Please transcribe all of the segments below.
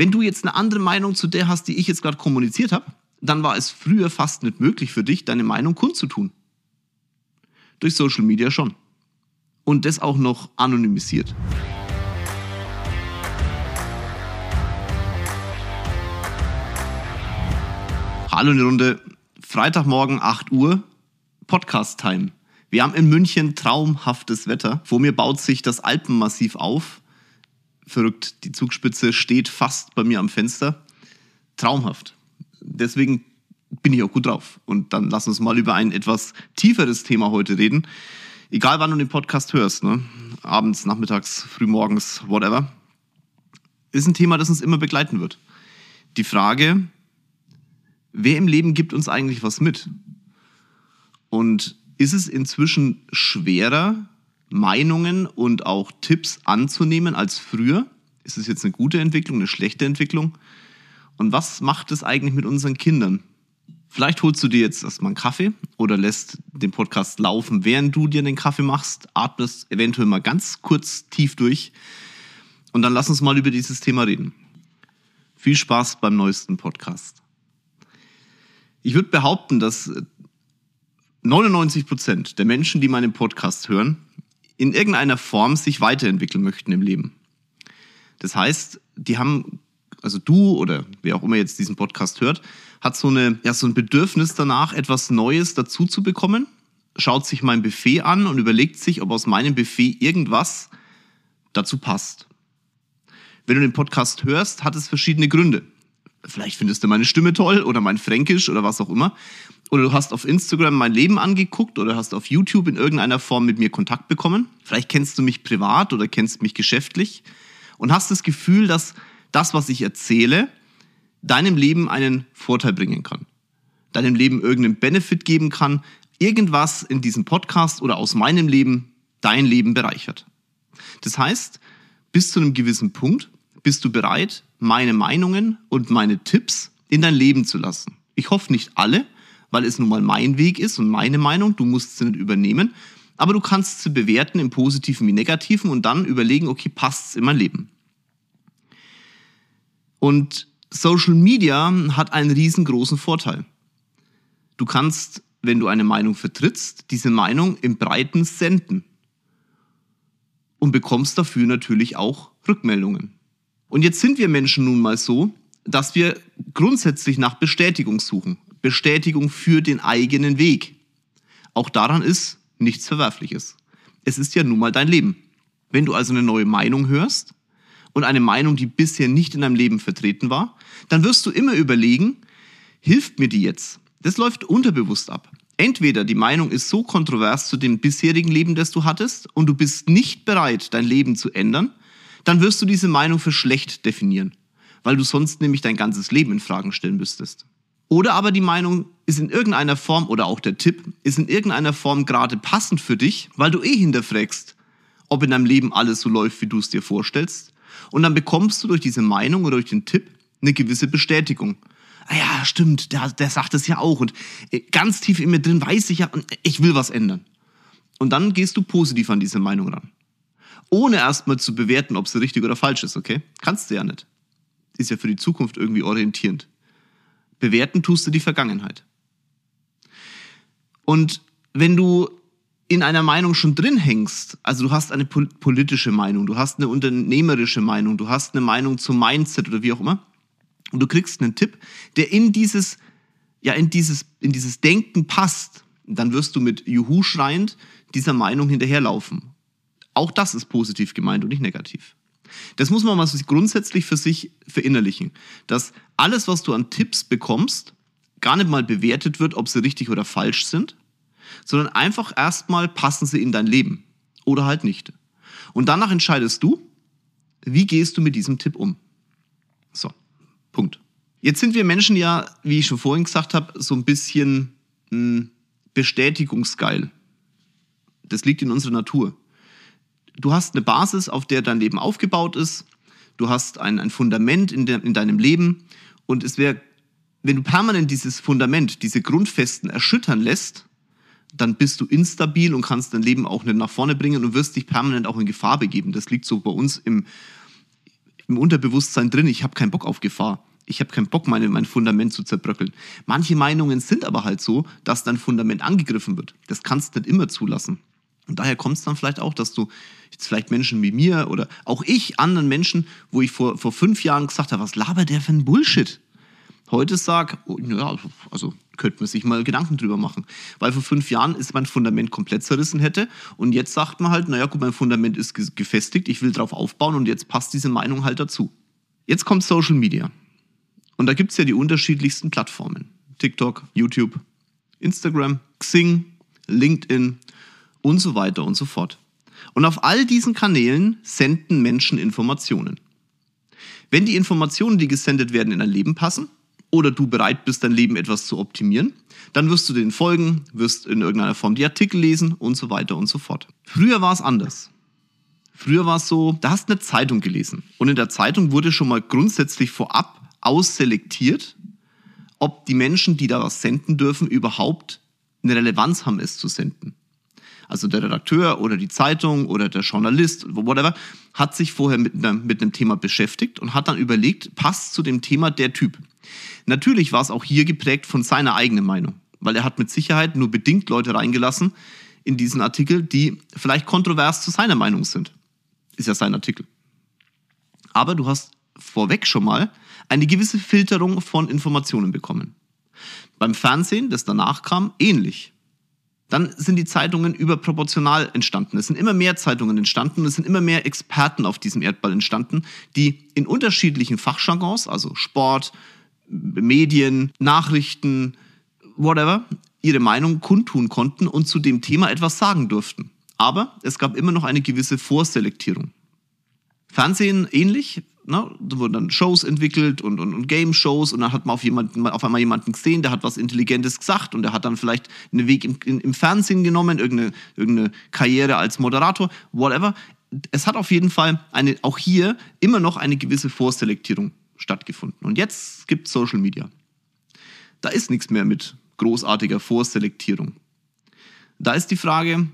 Wenn du jetzt eine andere Meinung zu der hast, die ich jetzt gerade kommuniziert habe, dann war es früher fast nicht möglich für dich, deine Meinung kundzutun. Durch Social Media schon. Und das auch noch anonymisiert. Hallo in die Runde. Freitagmorgen 8 Uhr, Podcast-Time. Wir haben in München traumhaftes Wetter. Vor mir baut sich das Alpenmassiv auf. Verrückt, die Zugspitze steht fast bei mir am Fenster. Traumhaft. Deswegen bin ich auch gut drauf. Und dann lass uns mal über ein etwas tieferes Thema heute reden. Egal wann du den Podcast hörst, ne? abends, nachmittags, frühmorgens, whatever. Ist ein Thema, das uns immer begleiten wird. Die Frage, wer im Leben gibt uns eigentlich was mit? Und ist es inzwischen schwerer, Meinungen und auch Tipps anzunehmen als früher? Ist es jetzt eine gute Entwicklung, eine schlechte Entwicklung? Und was macht es eigentlich mit unseren Kindern? Vielleicht holst du dir jetzt erstmal einen Kaffee oder lässt den Podcast laufen, während du dir den Kaffee machst, atmest eventuell mal ganz kurz tief durch und dann lass uns mal über dieses Thema reden. Viel Spaß beim neuesten Podcast. Ich würde behaupten, dass 99 Prozent der Menschen, die meinen Podcast hören, in irgendeiner Form sich weiterentwickeln möchten im Leben. Das heißt, die haben, also du oder wer auch immer jetzt diesen Podcast hört, hat so, eine, ja, so ein Bedürfnis danach, etwas Neues dazu zu bekommen, schaut sich mein Buffet an und überlegt sich, ob aus meinem Buffet irgendwas dazu passt. Wenn du den Podcast hörst, hat es verschiedene Gründe. Vielleicht findest du meine Stimme toll oder mein Fränkisch oder was auch immer. Oder du hast auf Instagram mein Leben angeguckt oder hast auf YouTube in irgendeiner Form mit mir Kontakt bekommen. Vielleicht kennst du mich privat oder kennst mich geschäftlich und hast das Gefühl, dass das, was ich erzähle, deinem Leben einen Vorteil bringen kann. Deinem Leben irgendeinen Benefit geben kann. Irgendwas in diesem Podcast oder aus meinem Leben dein Leben bereichert. Das heißt, bis zu einem gewissen Punkt bist du bereit, meine Meinungen und meine Tipps in dein Leben zu lassen. Ich hoffe nicht alle, weil es nun mal mein Weg ist und meine Meinung. Du musst sie nicht übernehmen. Aber du kannst sie bewerten im Positiven wie Negativen und dann überlegen, okay, passt es in mein Leben. Und Social Media hat einen riesengroßen Vorteil. Du kannst, wenn du eine Meinung vertrittst, diese Meinung im Breiten senden und bekommst dafür natürlich auch Rückmeldungen. Und jetzt sind wir Menschen nun mal so, dass wir grundsätzlich nach Bestätigung suchen. Bestätigung für den eigenen Weg. Auch daran ist nichts Verwerfliches. Es ist ja nun mal dein Leben. Wenn du also eine neue Meinung hörst und eine Meinung, die bisher nicht in deinem Leben vertreten war, dann wirst du immer überlegen, hilft mir die jetzt? Das läuft unterbewusst ab. Entweder die Meinung ist so kontrovers zu dem bisherigen Leben, das du hattest, und du bist nicht bereit, dein Leben zu ändern, dann wirst du diese Meinung für schlecht definieren, weil du sonst nämlich dein ganzes Leben in Fragen stellen müsstest. Oder aber die Meinung ist in irgendeiner Form, oder auch der Tipp, ist in irgendeiner Form gerade passend für dich, weil du eh hinterfragst, ob in deinem Leben alles so läuft, wie du es dir vorstellst. Und dann bekommst du durch diese Meinung oder durch den Tipp eine gewisse Bestätigung. Ah ja, stimmt, der, der sagt es ja auch. Und äh, ganz tief in mir drin weiß ich ja, ich will was ändern. Und dann gehst du positiv an diese Meinung ran. Ohne erstmal zu bewerten, ob sie richtig oder falsch ist, okay? Kannst du ja nicht. Ist ja für die Zukunft irgendwie orientierend. Bewerten tust du die Vergangenheit. Und wenn du in einer Meinung schon drin hängst, also du hast eine politische Meinung, du hast eine unternehmerische Meinung, du hast eine Meinung zum Mindset oder wie auch immer, und du kriegst einen Tipp, der in dieses, ja, in dieses, in dieses Denken passt, dann wirst du mit Juhu schreiend dieser Meinung hinterherlaufen. Auch das ist positiv gemeint und nicht negativ. Das muss man mal grundsätzlich für sich verinnerlichen, dass alles, was du an Tipps bekommst, gar nicht mal bewertet wird, ob sie richtig oder falsch sind, sondern einfach erstmal passen sie in dein Leben oder halt nicht. Und danach entscheidest du, wie gehst du mit diesem Tipp um. So, Punkt. Jetzt sind wir Menschen ja, wie ich schon vorhin gesagt habe, so ein bisschen mh, hm, bestätigungsgeil. Das liegt in unserer Natur du hast eine Basis, auf der dein Leben aufgebaut ist. Du hast ein, ein Fundament in, de, in deinem Leben. Und es wäre, wenn du permanent dieses Fundament, diese Grundfesten erschüttern lässt, dann bist du instabil und kannst dein Leben auch nicht nach vorne bringen und wirst dich permanent auch in Gefahr begeben. Das liegt so bei uns im, im Unterbewusstsein drin, ich habe keinen Bock auf Gefahr. Ich habe keinen Bock, meine, mein Fundament zu zerbröckeln. Manche Meinungen sind aber halt so, dass dein Fundament angegriffen wird. Das kannst du nicht immer zulassen. Und daher kommt es dann vielleicht auch, dass du jetzt vielleicht Menschen wie mir oder auch ich, anderen Menschen, wo ich vor, vor fünf Jahren gesagt habe, was labert der für ein Bullshit? Heute sag, oh, ja, also könnte man sich mal Gedanken drüber machen. Weil vor fünf Jahren ist mein Fundament komplett zerrissen hätte und jetzt sagt man halt, naja gut, mein Fundament ist gefestigt, ich will drauf aufbauen und jetzt passt diese Meinung halt dazu. Jetzt kommt Social Media. Und da gibt es ja die unterschiedlichsten Plattformen. TikTok, YouTube, Instagram, Xing, LinkedIn und so weiter und so fort. Und auf all diesen Kanälen senden Menschen Informationen. Wenn die Informationen, die gesendet werden, in dein Leben passen oder du bereit bist, dein Leben etwas zu optimieren, dann wirst du denen folgen, wirst in irgendeiner Form die Artikel lesen und so weiter und so fort. Früher war es anders. Früher war es so, da hast du eine Zeitung gelesen und in der Zeitung wurde schon mal grundsätzlich vorab ausselektiert, ob die Menschen, die da was senden dürfen, überhaupt eine Relevanz haben, es zu senden. Also der Redakteur oder die Zeitung oder der Journalist, whatever, hat sich vorher mit einem, mit einem Thema beschäftigt und hat dann überlegt, passt zu dem Thema der Typ. Natürlich war es auch hier geprägt von seiner eigenen Meinung, weil er hat mit Sicherheit nur bedingt Leute reingelassen in diesen Artikel, die vielleicht kontrovers zu seiner Meinung sind. Ist ja sein Artikel. Aber du hast vorweg schon mal eine gewisse Filterung von Informationen bekommen. Beim Fernsehen, das danach kam, ähnlich. Dann sind die Zeitungen überproportional entstanden. Es sind immer mehr Zeitungen entstanden und es sind immer mehr Experten auf diesem Erdball entstanden, die in unterschiedlichen Fachjargons, also Sport, Medien, Nachrichten, whatever, ihre Meinung kundtun konnten und zu dem Thema etwas sagen durften. Aber es gab immer noch eine gewisse Vorselektierung. Fernsehen ähnlich. Ne? Da wurden dann Shows entwickelt und, und, und Game-Shows und dann hat man auf, jemanden, auf einmal jemanden gesehen, der hat was Intelligentes gesagt und der hat dann vielleicht einen Weg im, in, im Fernsehen genommen, irgendeine, irgendeine Karriere als Moderator, whatever. Es hat auf jeden Fall eine, auch hier immer noch eine gewisse Vorselektierung stattgefunden. Und jetzt gibt es Social Media. Da ist nichts mehr mit großartiger Vorselektierung. Da ist die Frage,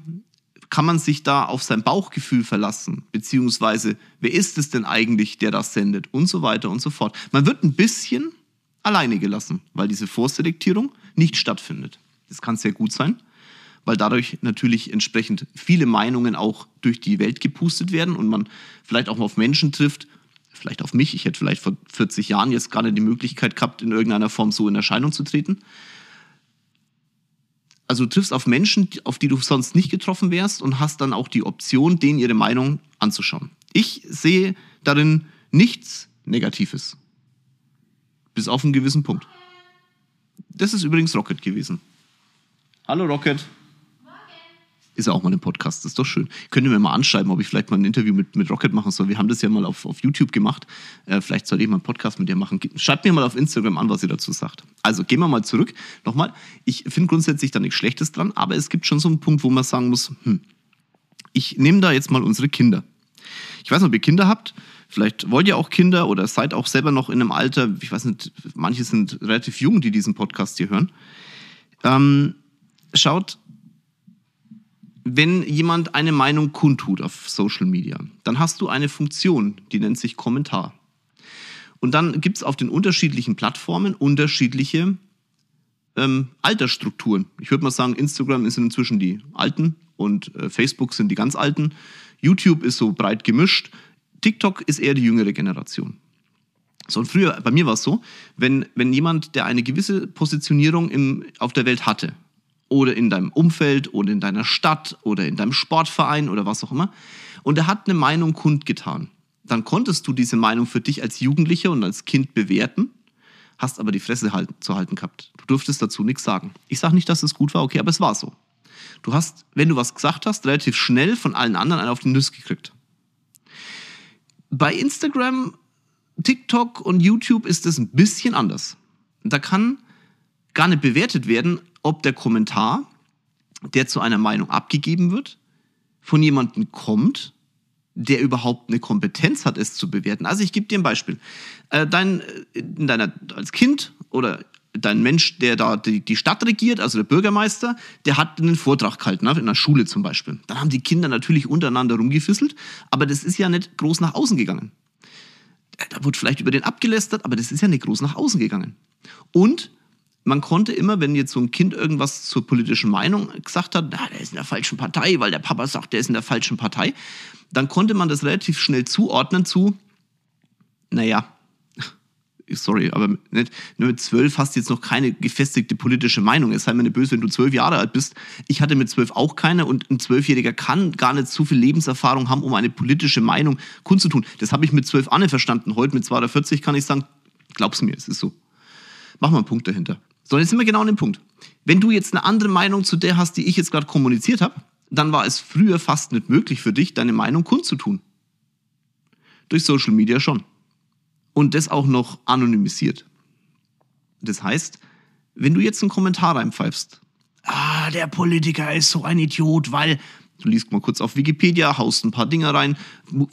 kann man sich da auf sein Bauchgefühl verlassen? Beziehungsweise, wer ist es denn eigentlich, der das sendet? Und so weiter und so fort. Man wird ein bisschen alleine gelassen, weil diese Vorselektierung nicht stattfindet. Das kann sehr gut sein, weil dadurch natürlich entsprechend viele Meinungen auch durch die Welt gepustet werden und man vielleicht auch auf Menschen trifft, vielleicht auf mich. Ich hätte vielleicht vor 40 Jahren jetzt gerade die Möglichkeit gehabt, in irgendeiner Form so in Erscheinung zu treten also du triffst auf Menschen, auf die du sonst nicht getroffen wärst und hast dann auch die Option, denen ihre Meinung anzuschauen. Ich sehe darin nichts Negatives. Bis auf einen gewissen Punkt. Das ist übrigens Rocket gewesen. Hallo Rocket ist ja auch mal ein Podcast, das ist doch schön. Könnt ihr mir mal anschreiben, ob ich vielleicht mal ein Interview mit, mit Rocket machen soll. Wir haben das ja mal auf, auf YouTube gemacht. Äh, vielleicht soll ich mal einen Podcast mit dir machen. Schreibt mir mal auf Instagram an, was ihr dazu sagt. Also gehen wir mal zurück. Nochmal, ich finde grundsätzlich da nichts Schlechtes dran, aber es gibt schon so einen Punkt, wo man sagen muss, hm, ich nehme da jetzt mal unsere Kinder. Ich weiß nicht, ob ihr Kinder habt. Vielleicht wollt ihr auch Kinder oder seid auch selber noch in einem Alter, ich weiß nicht, manche sind relativ jung, die diesen Podcast hier hören. Ähm, schaut, wenn jemand eine Meinung kundtut auf Social Media, dann hast du eine Funktion, die nennt sich Kommentar. Und dann gibt es auf den unterschiedlichen Plattformen unterschiedliche ähm, Altersstrukturen. Ich würde mal sagen, Instagram ist inzwischen die Alten und äh, Facebook sind die ganz Alten. YouTube ist so breit gemischt. TikTok ist eher die jüngere Generation. So, und früher, bei mir war es so, wenn, wenn jemand, der eine gewisse Positionierung im, auf der Welt hatte, oder in deinem Umfeld oder in deiner Stadt oder in deinem Sportverein oder was auch immer. Und er hat eine Meinung kundgetan. Dann konntest du diese Meinung für dich als Jugendlicher und als Kind bewerten, hast aber die Fresse halt, zu halten gehabt. Du durftest dazu nichts sagen. Ich sage nicht, dass es gut war, okay, aber es war so. Du hast, wenn du was gesagt hast, relativ schnell von allen anderen einen auf den Nuss gekriegt. Bei Instagram, TikTok und YouTube ist es ein bisschen anders. Da kann gar nicht bewertet werden, ob der Kommentar, der zu einer Meinung abgegeben wird, von jemandem kommt, der überhaupt eine Kompetenz hat, es zu bewerten. Also ich gebe dir ein Beispiel. Äh, dein, äh, in deiner, als Kind oder dein Mensch, der da die, die Stadt regiert, also der Bürgermeister, der hat einen Vortrag gehalten, ne, in der Schule zum Beispiel. Dann haben die Kinder natürlich untereinander rumgefisselt, aber das ist ja nicht groß nach außen gegangen. da wurde vielleicht über den abgelästert, aber das ist ja nicht groß nach außen gegangen. Und man konnte immer, wenn jetzt so ein Kind irgendwas zur politischen Meinung gesagt hat, na, der ist in der falschen Partei, weil der Papa sagt, der ist in der falschen Partei, dann konnte man das relativ schnell zuordnen zu, naja, sorry, aber nicht, mit zwölf hast du jetzt noch keine gefestigte politische Meinung. Es sei mir nicht böse, wenn du zwölf Jahre alt bist. Ich hatte mit zwölf auch keine und ein Zwölfjähriger kann gar nicht so viel Lebenserfahrung haben, um eine politische Meinung kundzutun. Das habe ich mit zwölf Anne verstanden. Heute mit 42 kann ich sagen, glaub's mir, es ist so. Mach mal einen Punkt dahinter. So, jetzt sind wir genau an dem Punkt. Wenn du jetzt eine andere Meinung zu der hast, die ich jetzt gerade kommuniziert habe, dann war es früher fast nicht möglich für dich, deine Meinung kundzutun. Durch Social Media schon. Und das auch noch anonymisiert. Das heißt, wenn du jetzt einen Kommentar reinpfeifst, ah, der Politiker ist so ein Idiot, weil du liest mal kurz auf Wikipedia, haust ein paar Dinger rein.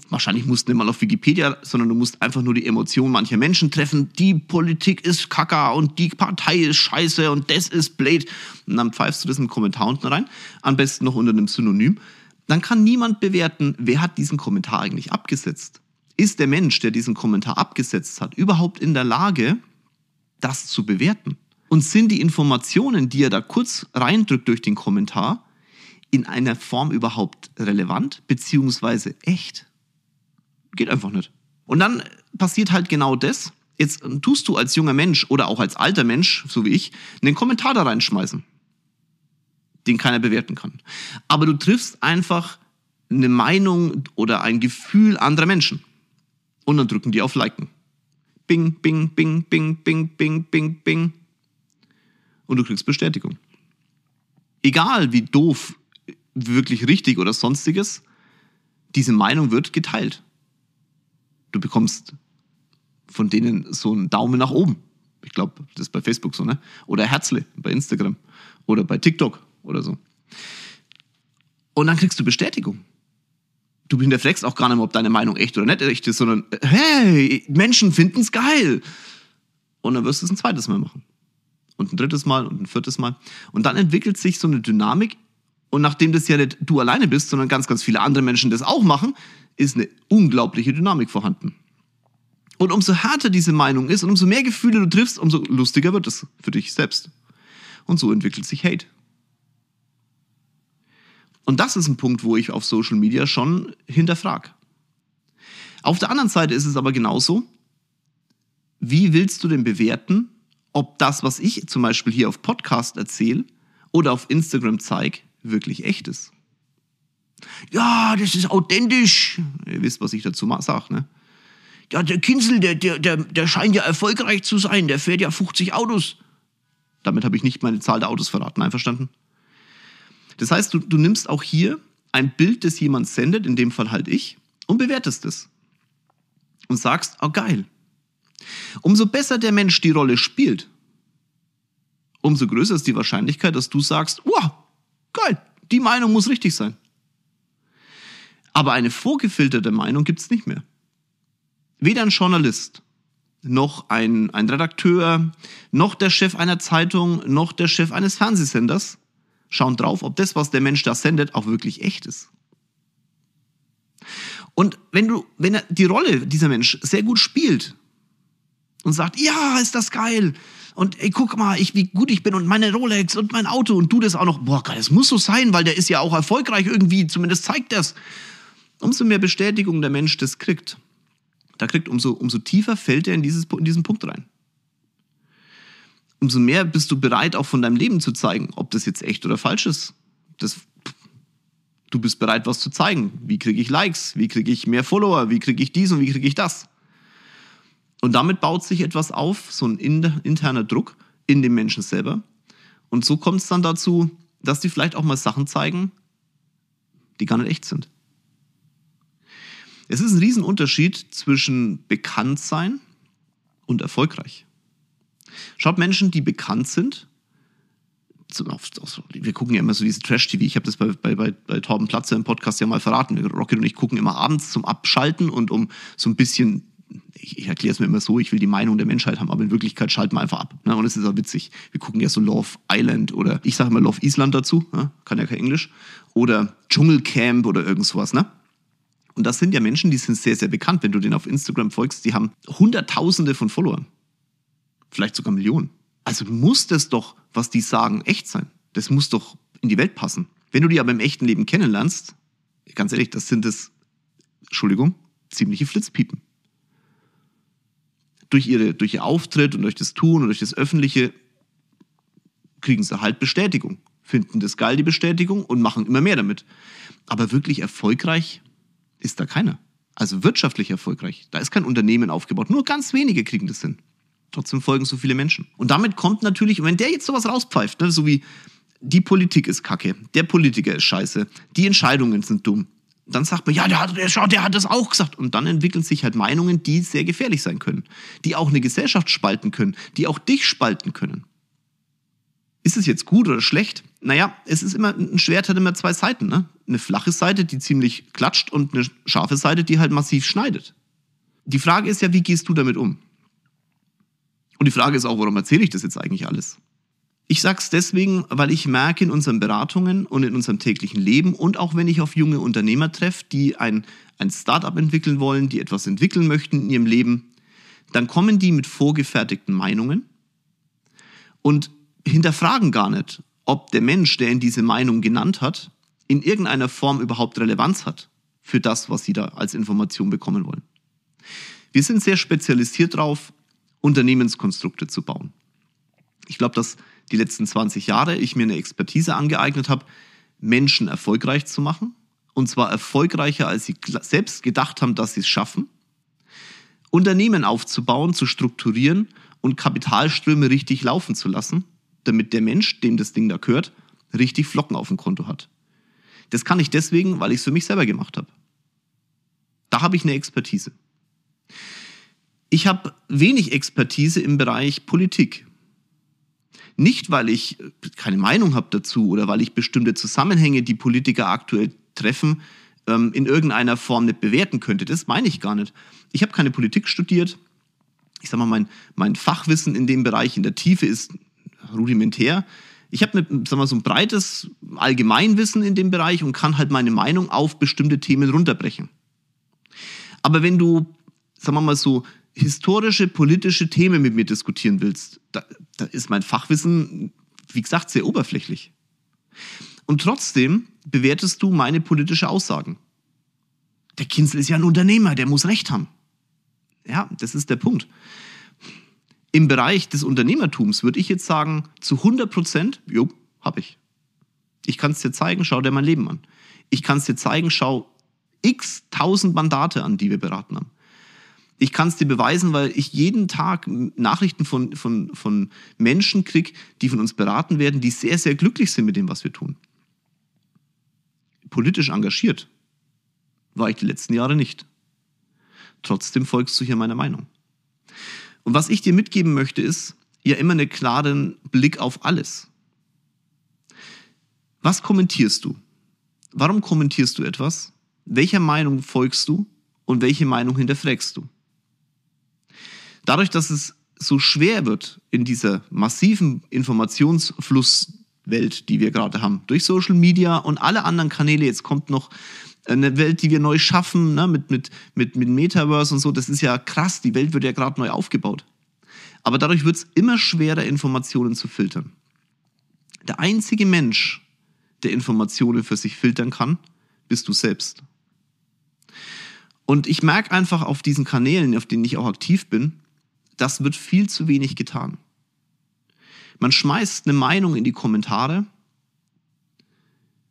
Wahrscheinlich musst du nicht mal auf Wikipedia, sondern du musst einfach nur die Emotionen mancher Menschen treffen. Die Politik ist kacke und die Partei ist scheiße und das ist blöd. Und dann pfeifst du das im Kommentar unten rein, am besten noch unter einem Synonym. Dann kann niemand bewerten, wer hat diesen Kommentar eigentlich abgesetzt. Ist der Mensch, der diesen Kommentar abgesetzt hat, überhaupt in der Lage, das zu bewerten? Und sind die Informationen, die er da kurz reindrückt durch den Kommentar, in einer Form überhaupt relevant beziehungsweise echt? Geht einfach nicht. Und dann passiert halt genau das. Jetzt tust du als junger Mensch oder auch als alter Mensch, so wie ich, einen Kommentar da reinschmeißen, den keiner bewerten kann. Aber du triffst einfach eine Meinung oder ein Gefühl anderer Menschen. Und dann drücken die auf Liken. Bing, bing, bing, bing, bing, bing, bing, bing. Und du kriegst Bestätigung. Egal wie doof, wirklich richtig oder sonstiges, diese Meinung wird geteilt. Du bekommst von denen so einen Daumen nach oben. Ich glaube, das ist bei Facebook so, ne? Oder Herzle bei Instagram oder bei TikTok oder so. Und dann kriegst du Bestätigung du hinterfragst auch gar nicht mehr, ob deine Meinung echt oder nicht echt ist, sondern hey, Menschen finden es geil. Und dann wirst du es ein zweites Mal machen. Und ein drittes Mal und ein viertes Mal. Und dann entwickelt sich so eine Dynamik. Und nachdem das ja nicht du alleine bist, sondern ganz, ganz viele andere Menschen das auch machen, ist eine unglaubliche Dynamik vorhanden. Und umso härter diese Meinung ist und umso mehr Gefühle du triffst, umso lustiger wird es für dich selbst. Und so entwickelt sich Hate. Und das ist ein Punkt, wo ich auf Social Media schon hinterfrage. Auf der anderen Seite ist es aber genauso, wie willst du denn bewerten, ob das, was ich zum Beispiel hier auf Podcast erzähle oder auf Instagram zeige, wirklich echt ist? Ja, das ist authentisch. Ihr wisst, was ich dazu sage, ne? Ja, der Kinsel, der, der, der, der scheint ja erfolgreich zu sein. Der fährt ja 50 Autos. Damit habe ich nicht meine Zahl der Autos verraten. Einverstanden? Das heißt, du, du nimmst auch hier ein Bild, das jemand sendet, in dem Fall halt ich, und bewertest es. Und sagst, oh geil. Umso besser der Mensch die Rolle spielt, umso größer ist die Wahrscheinlichkeit, dass du sagst, wow, geil, die Meinung muss richtig sein. Aber eine vorgefilterte Meinung gibt es nicht mehr. Weder ein Journalist, noch ein, ein Redakteur, noch der Chef einer Zeitung, noch der Chef eines Fernsehsenders schauen drauf, ob das, was der Mensch da sendet, auch wirklich echt ist. Und wenn du, wenn er die Rolle dieser Mensch sehr gut spielt und sagt, ja, ist das geil. Und ey, guck mal, ich, wie gut ich bin und meine Rolex und mein Auto und du das auch noch, boah, das muss so sein, weil der ist ja auch erfolgreich irgendwie, zumindest zeigt das. Umso mehr Bestätigung der Mensch das kriegt, da kriegt, umso, umso tiefer fällt er in, dieses, in diesen Punkt rein umso mehr bist du bereit, auch von deinem Leben zu zeigen, ob das jetzt echt oder falsch ist. Das, du bist bereit, was zu zeigen. Wie kriege ich Likes? Wie kriege ich mehr Follower? Wie kriege ich dies und wie kriege ich das? Und damit baut sich etwas auf, so ein interner Druck in dem Menschen selber. Und so kommt es dann dazu, dass die vielleicht auch mal Sachen zeigen, die gar nicht echt sind. Es ist ein Riesenunterschied zwischen bekannt sein und erfolgreich. Schaut Menschen, die bekannt sind, wir gucken ja immer so diese Trash-TV. Ich habe das bei, bei, bei, bei Torben Platzer im Podcast ja mal verraten. Rocket und ich gucken immer abends zum Abschalten und um so ein bisschen, ich, ich erkläre es mir immer so, ich will die Meinung der Menschheit haben, aber in Wirklichkeit schalten wir einfach ab. Ne? Und es ist auch witzig. Wir gucken ja so Love Island oder ich sage immer Love Island dazu, ne? kann ja kein Englisch, oder Dschungelcamp oder irgend sowas. Ne? Und das sind ja Menschen, die sind sehr, sehr bekannt. Wenn du denen auf Instagram folgst, die haben Hunderttausende von Followern. Vielleicht sogar Millionen. Also muss das doch, was die sagen, echt sein. Das muss doch in die Welt passen. Wenn du die aber im echten Leben kennenlernst, ganz ehrlich, das sind es, Entschuldigung, ziemliche Flitzpiepen. Durch, ihre, durch ihr Auftritt und durch das Tun und durch das Öffentliche kriegen sie halt Bestätigung, finden das geil, die Bestätigung und machen immer mehr damit. Aber wirklich erfolgreich ist da keiner. Also wirtschaftlich erfolgreich. Da ist kein Unternehmen aufgebaut. Nur ganz wenige kriegen das hin. Trotzdem folgen so viele Menschen. Und damit kommt natürlich, wenn der jetzt sowas rauspfeift, ne, so wie die Politik ist kacke, der Politiker ist scheiße, die Entscheidungen sind dumm, dann sagt man, ja, der hat, der, der hat das auch gesagt. Und dann entwickeln sich halt Meinungen, die sehr gefährlich sein können, die auch eine Gesellschaft spalten können, die auch dich spalten können. Ist es jetzt gut oder schlecht? Naja, es ist immer, ein Schwert hat immer zwei Seiten. Ne? Eine flache Seite, die ziemlich klatscht und eine scharfe Seite, die halt massiv schneidet. Die Frage ist ja, wie gehst du damit um? Und die Frage ist auch, warum erzähle ich das jetzt eigentlich alles? Ich sage es deswegen, weil ich merke in unseren Beratungen und in unserem täglichen Leben und auch wenn ich auf junge Unternehmer treffe, die ein, ein Startup entwickeln wollen, die etwas entwickeln möchten in ihrem Leben, dann kommen die mit vorgefertigten Meinungen und hinterfragen gar nicht, ob der Mensch, der in diese Meinung genannt hat, in irgendeiner Form überhaupt Relevanz hat für das, was sie da als Information bekommen wollen. Wir sind sehr spezialisiert darauf, Unternehmenskonstrukte zu bauen. Ich glaube, dass die letzten 20 Jahre ich mir eine Expertise angeeignet habe, Menschen erfolgreich zu machen. Und zwar erfolgreicher, als sie selbst gedacht haben, dass sie es schaffen. Unternehmen aufzubauen, zu strukturieren und Kapitalströme richtig laufen zu lassen, damit der Mensch, dem das Ding da gehört, richtig Flocken auf dem Konto hat. Das kann ich deswegen, weil ich es für mich selber gemacht habe. Da habe ich eine Expertise. Ich habe wenig Expertise im Bereich Politik. Nicht, weil ich keine Meinung habe dazu oder weil ich bestimmte Zusammenhänge, die Politiker aktuell treffen, ähm, in irgendeiner Form nicht bewerten könnte. Das meine ich gar nicht. Ich habe keine Politik studiert. Ich sage mal, mein, mein Fachwissen in dem Bereich in der Tiefe ist rudimentär. Ich habe so ein breites Allgemeinwissen in dem Bereich und kann halt meine Meinung auf bestimmte Themen runterbrechen. Aber wenn du, sagen wir mal so, historische, politische Themen mit mir diskutieren willst, da, da ist mein Fachwissen, wie gesagt, sehr oberflächlich. Und trotzdem bewertest du meine politische Aussagen. Der Kinzel ist ja ein Unternehmer, der muss Recht haben. Ja, das ist der Punkt. Im Bereich des Unternehmertums würde ich jetzt sagen, zu 100 Prozent, jo, habe ich. Ich kann es dir zeigen, schau dir mein Leben an. Ich kann es dir zeigen, schau x tausend Mandate an, die wir beraten haben. Ich kann es dir beweisen, weil ich jeden Tag Nachrichten von, von, von Menschen kriege, die von uns beraten werden, die sehr, sehr glücklich sind mit dem, was wir tun. Politisch engagiert war ich die letzten Jahre nicht. Trotzdem folgst du hier meiner Meinung. Und was ich dir mitgeben möchte, ist ja immer einen klaren Blick auf alles. Was kommentierst du? Warum kommentierst du etwas? Welcher Meinung folgst du und welche Meinung hinterfragst du? Dadurch, dass es so schwer wird in dieser massiven Informationsflusswelt, die wir gerade haben, durch Social Media und alle anderen Kanäle, jetzt kommt noch eine Welt, die wir neu schaffen, ne, mit, mit, mit, mit Metaverse und so, das ist ja krass, die Welt wird ja gerade neu aufgebaut. Aber dadurch wird es immer schwerer, Informationen zu filtern. Der einzige Mensch, der Informationen für sich filtern kann, bist du selbst. Und ich merke einfach auf diesen Kanälen, auf denen ich auch aktiv bin, das wird viel zu wenig getan. Man schmeißt eine Meinung in die Kommentare,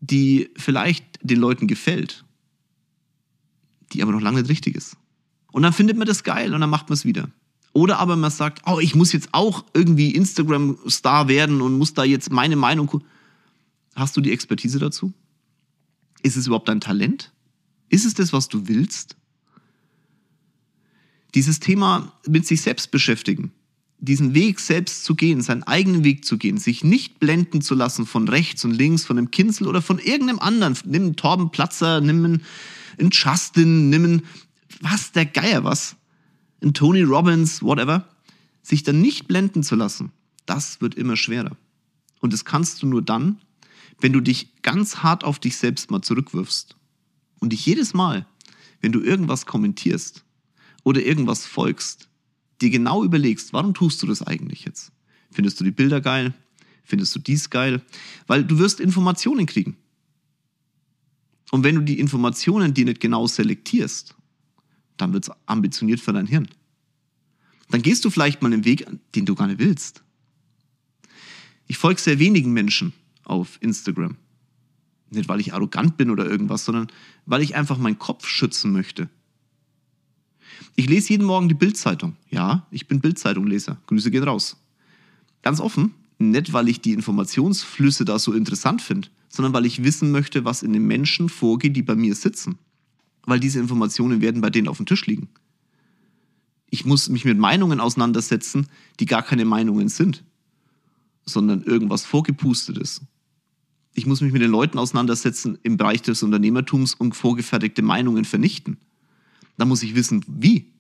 die vielleicht den Leuten gefällt, die aber noch lange nicht richtig ist. Und dann findet man das geil und dann macht man es wieder. Oder aber man sagt, oh, ich muss jetzt auch irgendwie Instagram-Star werden und muss da jetzt meine Meinung. Hast du die Expertise dazu? Ist es überhaupt dein Talent? Ist es das, was du willst? Dieses Thema mit sich selbst beschäftigen, diesen Weg selbst zu gehen, seinen eigenen Weg zu gehen, sich nicht blenden zu lassen von rechts und links, von einem Kinzel oder von irgendeinem anderen. Nimm einen Torben Platzer, nimm einen, Justin, nimm einen, was, der Geier was, einen Tony Robbins, whatever. Sich dann nicht blenden zu lassen, das wird immer schwerer. Und das kannst du nur dann, wenn du dich ganz hart auf dich selbst mal zurückwirfst und dich jedes Mal wenn du irgendwas kommentierst oder irgendwas folgst, dir genau überlegst, warum tust du das eigentlich jetzt? Findest du die Bilder geil? Findest du dies geil? Weil du wirst Informationen kriegen. Und wenn du die Informationen die nicht genau selektierst, dann wird es ambitioniert für dein Hirn. Dann gehst du vielleicht mal einen Weg, den du gar nicht willst. Ich folge sehr wenigen Menschen auf Instagram. Nicht, weil ich arrogant bin oder irgendwas, sondern weil ich einfach meinen Kopf schützen möchte. Ich lese jeden Morgen die Bildzeitung. Ja, ich bin Bildzeitung-Leser. Grüße gehen raus. Ganz offen, nicht weil ich die Informationsflüsse da so interessant finde, sondern weil ich wissen möchte, was in den Menschen vorgeht, die bei mir sitzen. Weil diese Informationen werden bei denen auf dem Tisch liegen. Ich muss mich mit Meinungen auseinandersetzen, die gar keine Meinungen sind, sondern irgendwas vorgepustetes. Ich muss mich mit den Leuten auseinandersetzen im Bereich des Unternehmertums und vorgefertigte Meinungen vernichten. Da muss ich wissen, wie.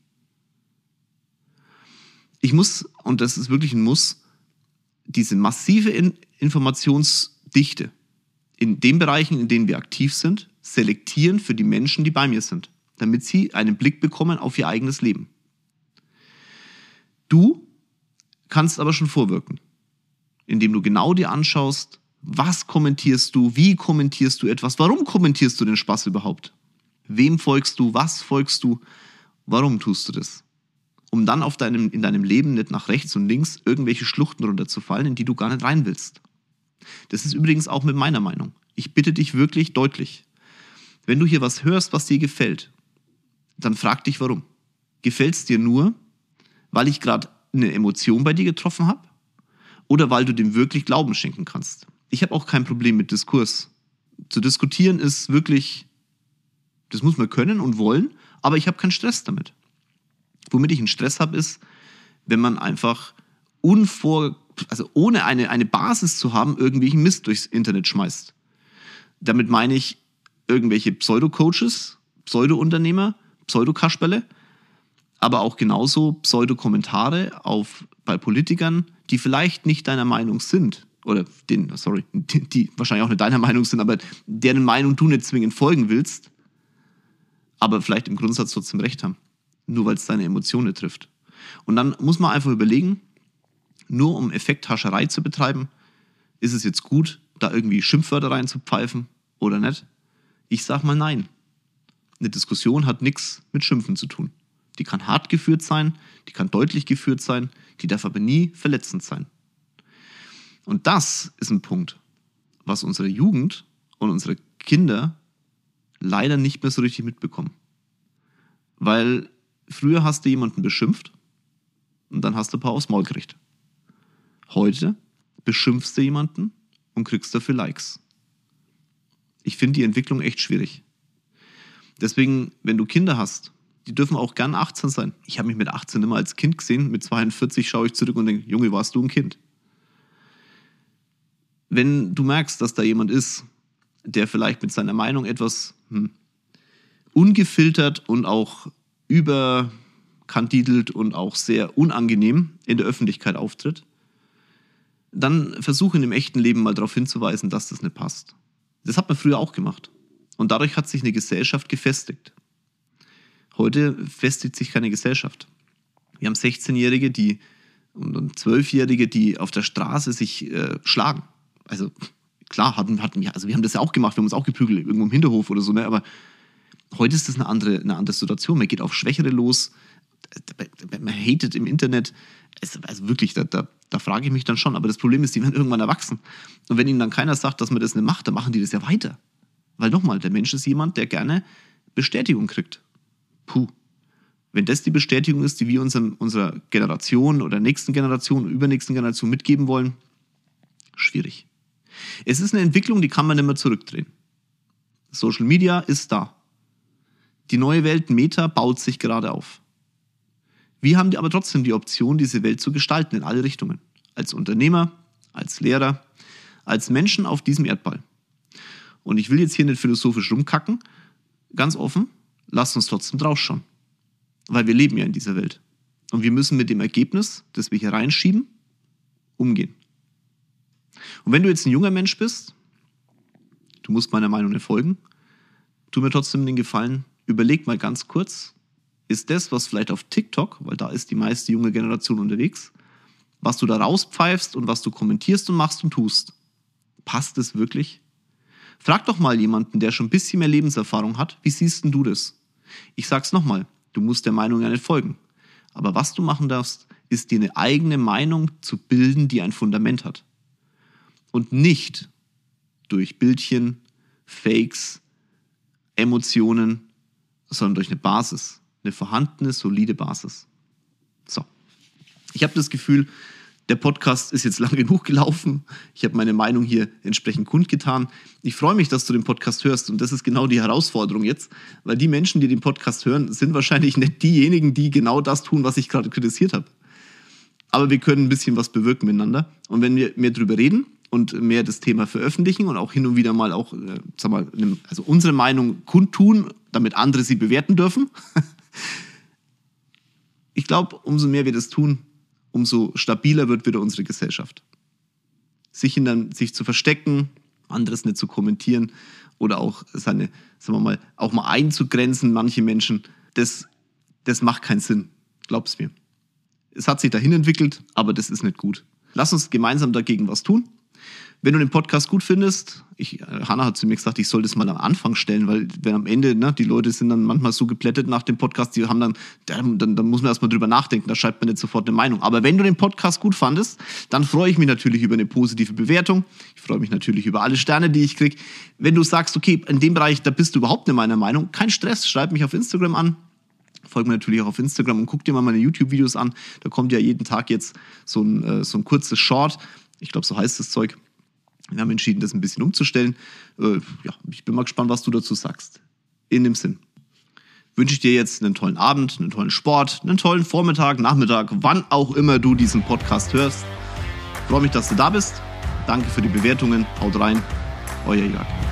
Ich muss, und das ist wirklich ein Muss, diese massive in Informationsdichte in den Bereichen, in denen wir aktiv sind, selektieren für die Menschen, die bei mir sind, damit sie einen Blick bekommen auf ihr eigenes Leben. Du kannst aber schon vorwirken, indem du genau dir anschaust, was kommentierst du, wie kommentierst du etwas, warum kommentierst du den Spaß überhaupt? Wem folgst du? Was folgst du? Warum tust du das? Um dann auf deinem, in deinem Leben nicht nach rechts und links irgendwelche Schluchten runterzufallen, in die du gar nicht rein willst. Das ist übrigens auch mit meiner Meinung. Ich bitte dich wirklich deutlich. Wenn du hier was hörst, was dir gefällt, dann frag dich warum. Gefällt es dir nur, weil ich gerade eine Emotion bei dir getroffen habe? Oder weil du dem wirklich Glauben schenken kannst? Ich habe auch kein Problem mit Diskurs. Zu diskutieren ist wirklich das muss man können und wollen, aber ich habe keinen Stress damit. Womit ich einen Stress habe, ist, wenn man einfach unvor, also ohne eine, eine Basis zu haben, irgendwelchen Mist durchs Internet schmeißt. Damit meine ich irgendwelche Pseudo-Coaches, Pseudo-Unternehmer, Pseudo-Kasperle, aber auch genauso Pseudo-Kommentare auf, bei Politikern, die vielleicht nicht deiner Meinung sind. Oder den, sorry, die, die wahrscheinlich auch nicht deiner Meinung sind, aber deren Meinung du nicht zwingend folgen willst aber vielleicht im Grundsatz trotzdem recht haben. Nur weil es deine Emotionen trifft. Und dann muss man einfach überlegen, nur um Effekthascherei zu betreiben, ist es jetzt gut, da irgendwie Schimpfwörter reinzupfeifen oder nicht? Ich sag mal nein. Eine Diskussion hat nichts mit Schimpfen zu tun. Die kann hart geführt sein, die kann deutlich geführt sein, die darf aber nie verletzend sein. Und das ist ein Punkt, was unsere Jugend und unsere Kinder leider nicht mehr so richtig mitbekommen. Weil früher hast du jemanden beschimpft und dann hast du ein paar aufs Maul gekriegt. Heute beschimpfst du jemanden und kriegst dafür Likes. Ich finde die Entwicklung echt schwierig. Deswegen, wenn du Kinder hast, die dürfen auch gern 18 sein. Ich habe mich mit 18 immer als Kind gesehen, mit 42 schaue ich zurück und denke, Junge, warst du ein Kind? Wenn du merkst, dass da jemand ist, der vielleicht mit seiner Meinung etwas hm, ungefiltert und auch überkandidelt und auch sehr unangenehm in der Öffentlichkeit auftritt, dann versuche in dem echten Leben mal darauf hinzuweisen, dass das nicht passt. Das hat man früher auch gemacht. Und dadurch hat sich eine Gesellschaft gefestigt. Heute festigt sich keine Gesellschaft. Wir haben 16-Jährige die und 12-Jährige, die auf der Straße sich äh, schlagen. Also klar, hatten, hatten wir, also wir haben das ja auch gemacht, wir haben uns auch geprügelt, irgendwo im Hinterhof oder so, ne? aber heute ist das eine andere, eine andere Situation. Man geht auf Schwächere los, man hatet im Internet. Also wirklich, da, da, da frage ich mich dann schon. Aber das Problem ist, die werden irgendwann erwachsen. Und wenn ihnen dann keiner sagt, dass man das nicht macht, dann machen die das ja weiter. Weil nochmal, der Mensch ist jemand, der gerne Bestätigung kriegt. Puh. Wenn das die Bestätigung ist, die wir unserem, unserer Generation oder nächsten Generation, übernächsten Generation mitgeben wollen, schwierig. Es ist eine Entwicklung, die kann man nicht mehr zurückdrehen. Social Media ist da. Die neue Welt Meta baut sich gerade auf. Wir haben aber trotzdem die Option, diese Welt zu gestalten in alle Richtungen. Als Unternehmer, als Lehrer, als Menschen auf diesem Erdball. Und ich will jetzt hier nicht philosophisch rumkacken, ganz offen, lasst uns trotzdem draufschauen. Weil wir leben ja in dieser Welt. Und wir müssen mit dem Ergebnis, das wir hier reinschieben, umgehen. Und wenn du jetzt ein junger Mensch bist, du musst meiner Meinung nicht folgen, tu mir trotzdem den Gefallen, überleg mal ganz kurz, ist das, was vielleicht auf TikTok, weil da ist die meiste junge Generation unterwegs, was du da rauspfeifst und was du kommentierst und machst und tust, passt es wirklich? Frag doch mal jemanden, der schon ein bisschen mehr Lebenserfahrung hat, wie siehst denn du das? Ich sag's nochmal, du musst der Meinung ja nicht folgen. Aber was du machen darfst, ist dir eine eigene Meinung zu bilden, die ein Fundament hat. Und nicht durch Bildchen, Fakes, Emotionen, sondern durch eine Basis, eine vorhandene, solide Basis. So. Ich habe das Gefühl, der Podcast ist jetzt lang genug gelaufen. Ich habe meine Meinung hier entsprechend kundgetan. Ich freue mich, dass du den Podcast hörst und das ist genau die Herausforderung jetzt, weil die Menschen, die den Podcast hören, sind wahrscheinlich nicht diejenigen, die genau das tun, was ich gerade kritisiert habe. Aber wir können ein bisschen was bewirken miteinander und wenn wir mehr drüber reden und mehr das Thema veröffentlichen und auch hin und wieder mal auch, äh, sag mal, also unsere Meinung kundtun, damit andere sie bewerten dürfen. ich glaube, umso mehr wir das tun, umso stabiler wird wieder unsere Gesellschaft. Sich, in dann, sich zu verstecken, anderes nicht zu kommentieren oder auch seine, sagen wir mal, auch mal einzugrenzen, manche Menschen, das, das macht keinen Sinn. Glaub's mir. Es hat sich dahin entwickelt, aber das ist nicht gut. Lass uns gemeinsam dagegen was tun. Wenn du den Podcast gut findest, ich, Hanna hat zu mir gesagt, ich soll das mal am Anfang stellen, weil wenn am Ende, ne, die Leute sind dann manchmal so geplättet nach dem Podcast, die haben dann, dann, dann muss man erstmal drüber nachdenken, da schreibt man nicht sofort eine Meinung. Aber wenn du den Podcast gut fandest, dann freue ich mich natürlich über eine positive Bewertung. Ich freue mich natürlich über alle Sterne, die ich kriege. Wenn du sagst, okay, in dem Bereich, da bist du überhaupt nicht meiner Meinung, kein Stress, schreib mich auf Instagram an, folgt mir natürlich auch auf Instagram und guck dir mal meine YouTube-Videos an. Da kommt ja jeden Tag jetzt so ein, äh, so ein kurzes Short. Ich glaube, so heißt das Zeug. Wir haben entschieden, das ein bisschen umzustellen. Äh, ja, ich bin mal gespannt, was du dazu sagst. In dem Sinn wünsche ich dir jetzt einen tollen Abend, einen tollen Sport, einen tollen Vormittag, Nachmittag, wann auch immer du diesen Podcast hörst. Ich freue mich, dass du da bist. Danke für die Bewertungen. Haut rein. Euer Jörg.